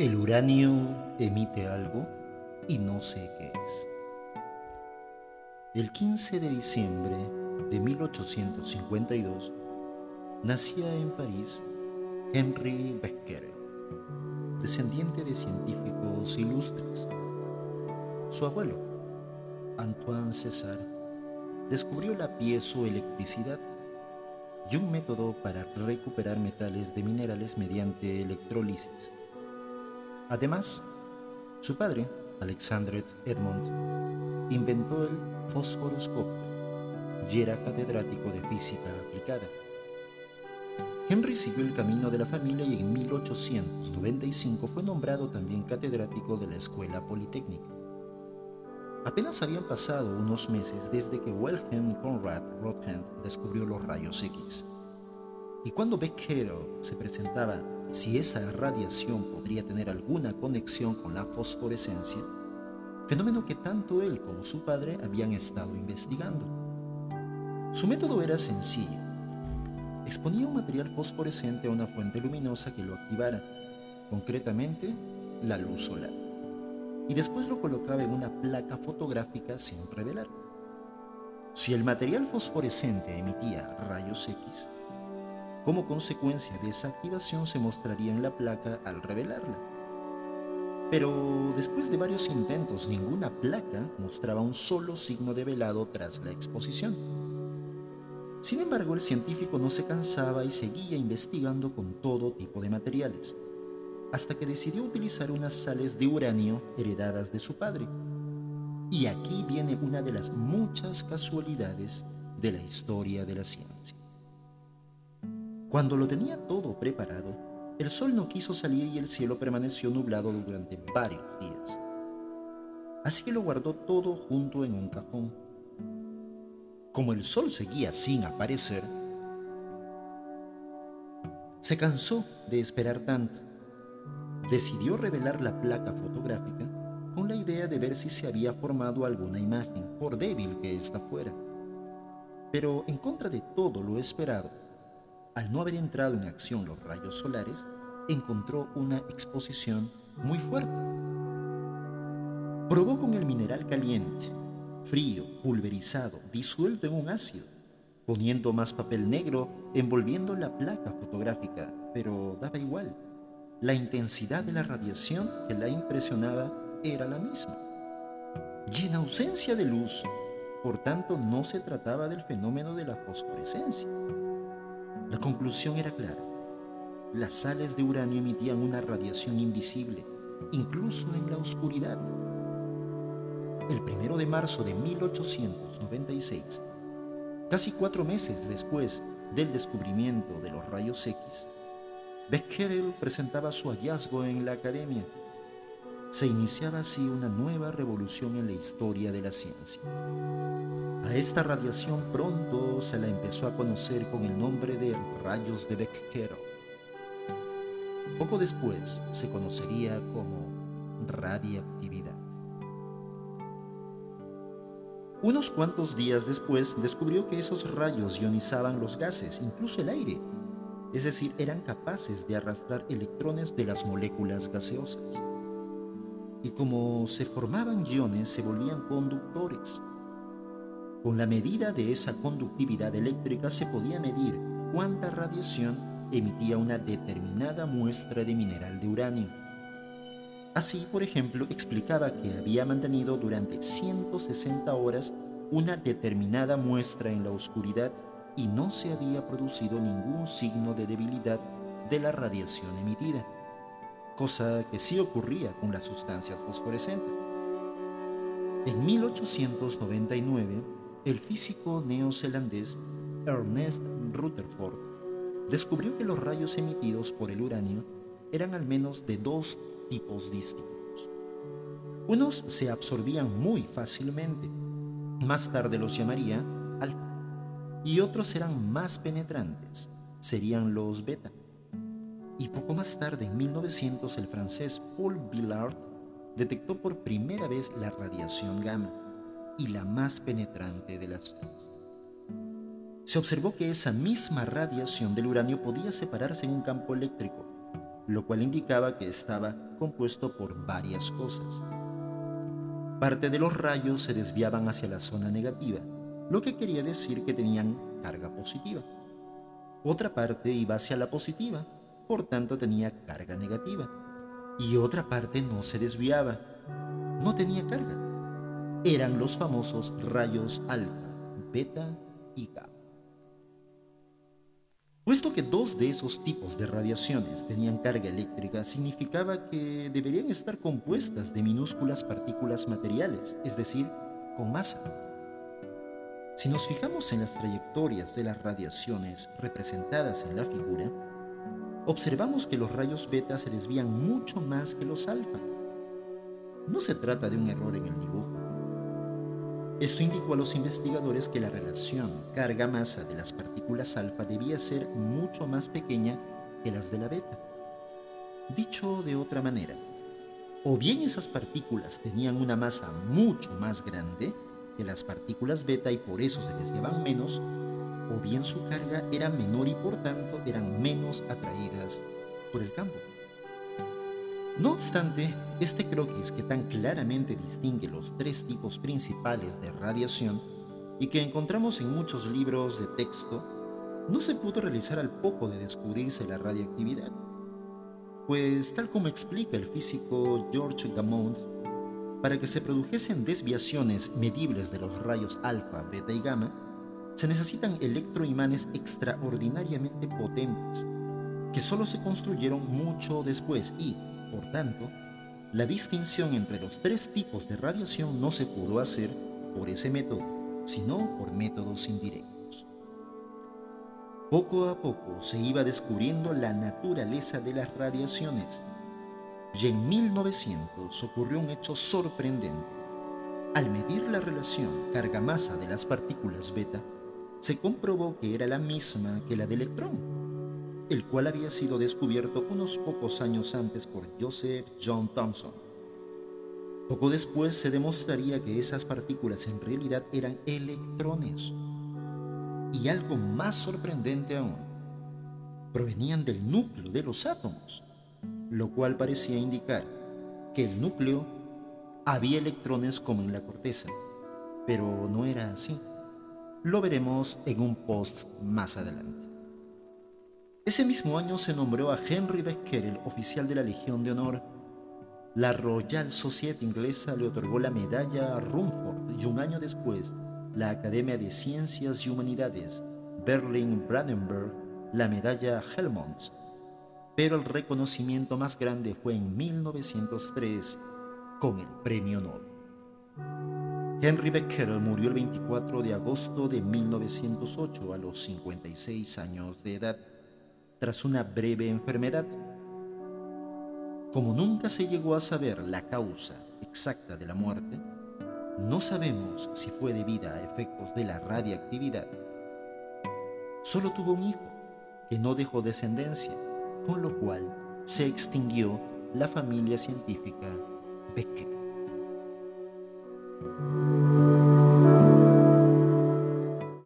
El uranio emite algo y no sé qué es. El 15 de diciembre de 1852 nacía en París Henri Becquerel, descendiente de científicos ilustres. Su abuelo, Antoine César, descubrió la piezoelectricidad y un método para recuperar metales de minerales mediante electrólisis. Además, su padre, Alexandre Edmond, inventó el fosforoscopio y era catedrático de física aplicada. Henry siguió el camino de la familia y en 1895 fue nombrado también catedrático de la Escuela Politécnica. Apenas habían pasado unos meses desde que Wilhelm Conrad Röntgen descubrió los rayos X. Y cuando Becquerel se presentaba si esa radiación podría tener alguna conexión con la fosforescencia, fenómeno que tanto él como su padre habían estado investigando. Su método era sencillo. Exponía un material fosforescente a una fuente luminosa que lo activara, concretamente la luz solar, y después lo colocaba en una placa fotográfica sin revelar. Si el material fosforescente emitía rayos X, como consecuencia de esa activación se mostraría en la placa al revelarla. Pero después de varios intentos, ninguna placa mostraba un solo signo de velado tras la exposición. Sin embargo, el científico no se cansaba y seguía investigando con todo tipo de materiales, hasta que decidió utilizar unas sales de uranio heredadas de su padre. Y aquí viene una de las muchas casualidades de la historia de la ciencia. Cuando lo tenía todo preparado, el sol no quiso salir y el cielo permaneció nublado durante varios días. Así que lo guardó todo junto en un cajón. Como el sol seguía sin aparecer, se cansó de esperar tanto. Decidió revelar la placa fotográfica con la idea de ver si se había formado alguna imagen, por débil que ésta fuera. Pero en contra de todo lo esperado, al no haber entrado en acción los rayos solares, encontró una exposición muy fuerte. Probó con el mineral caliente, frío, pulverizado, disuelto en un ácido, poniendo más papel negro, envolviendo la placa fotográfica, pero daba igual. La intensidad de la radiación que la impresionaba era la misma. Y en ausencia de luz, por tanto, no se trataba del fenómeno de la fosforescencia la conclusión era clara. Las sales de uranio emitían una radiación invisible, incluso en la oscuridad. El primero de marzo de 1896, casi cuatro meses después del descubrimiento de los rayos X, Becquerel presentaba su hallazgo en la academia. Se iniciaba así una nueva revolución en la historia de la ciencia. A esta radiación pronto se la empezó a conocer con el nombre de rayos de Becquerel. Poco después se conocería como radiactividad. Unos cuantos días después descubrió que esos rayos ionizaban los gases, incluso el aire, es decir, eran capaces de arrastrar electrones de las moléculas gaseosas. Y como se formaban iones, se volvían conductores con la medida de esa conductividad eléctrica se podía medir cuánta radiación emitía una determinada muestra de mineral de uranio. Así, por ejemplo, explicaba que había mantenido durante 160 horas una determinada muestra en la oscuridad y no se había producido ningún signo de debilidad de la radiación emitida, cosa que sí ocurría con las sustancias fosforescentes. En 1899, el físico neozelandés Ernest Rutherford descubrió que los rayos emitidos por el uranio eran al menos de dos tipos distintos. Unos se absorbían muy fácilmente, más tarde los llamaría alfa, y otros eran más penetrantes, serían los beta. Y poco más tarde, en 1900, el francés Paul Villard detectó por primera vez la radiación gamma y la más penetrante de las dos. Se observó que esa misma radiación del uranio podía separarse en un campo eléctrico, lo cual indicaba que estaba compuesto por varias cosas. Parte de los rayos se desviaban hacia la zona negativa, lo que quería decir que tenían carga positiva. Otra parte iba hacia la positiva, por tanto tenía carga negativa. Y otra parte no se desviaba, no tenía carga. Eran los famosos rayos alfa, beta y gamma. Puesto que dos de esos tipos de radiaciones tenían carga eléctrica, significaba que deberían estar compuestas de minúsculas partículas materiales, es decir, con masa. Si nos fijamos en las trayectorias de las radiaciones representadas en la figura, observamos que los rayos beta se desvían mucho más que los alfa. No se trata de un error en el dibujo. Esto indicó a los investigadores que la relación carga-masa de las partículas alfa debía ser mucho más pequeña que las de la beta. Dicho de otra manera, o bien esas partículas tenían una masa mucho más grande, las partículas beta y por eso se desviaban menos, o bien su carga era menor y por tanto eran menos atraídas por el campo. No obstante, este croquis que tan claramente distingue los tres tipos principales de radiación y que encontramos en muchos libros de texto, no se pudo realizar al poco de descubrirse la radiactividad. Pues tal como explica el físico George Gamow para que se produjesen desviaciones medibles de los rayos alfa, beta y gamma, se necesitan electroimanes extraordinariamente potentes, que solo se construyeron mucho después y, por tanto, la distinción entre los tres tipos de radiación no se pudo hacer por ese método, sino por métodos indirectos. Poco a poco se iba descubriendo la naturaleza de las radiaciones y en 1900 ocurrió un hecho sorprendente. Al medir la relación carga-masa de las partículas beta, se comprobó que era la misma que la del electrón, el cual había sido descubierto unos pocos años antes por Joseph John Thomson. Poco después se demostraría que esas partículas en realidad eran electrones. Y algo más sorprendente aún, provenían del núcleo de los átomos lo cual parecía indicar que el núcleo había electrones como en la corteza, pero no era así. Lo veremos en un post más adelante. Ese mismo año se nombró a Henry Becquerel oficial de la Legión de Honor. La Royal Society inglesa le otorgó la medalla Rumford y un año después la Academia de Ciencias y Humanidades Berlin-Brandenburg la medalla Helmont pero el reconocimiento más grande fue en 1903 con el Premio Nobel. Henry Becquerel murió el 24 de agosto de 1908 a los 56 años de edad, tras una breve enfermedad. Como nunca se llegó a saber la causa exacta de la muerte, no sabemos si fue debida a efectos de la radiactividad. Solo tuvo un hijo que no dejó descendencia con lo cual se extinguió la familia científica Becker. Thank you.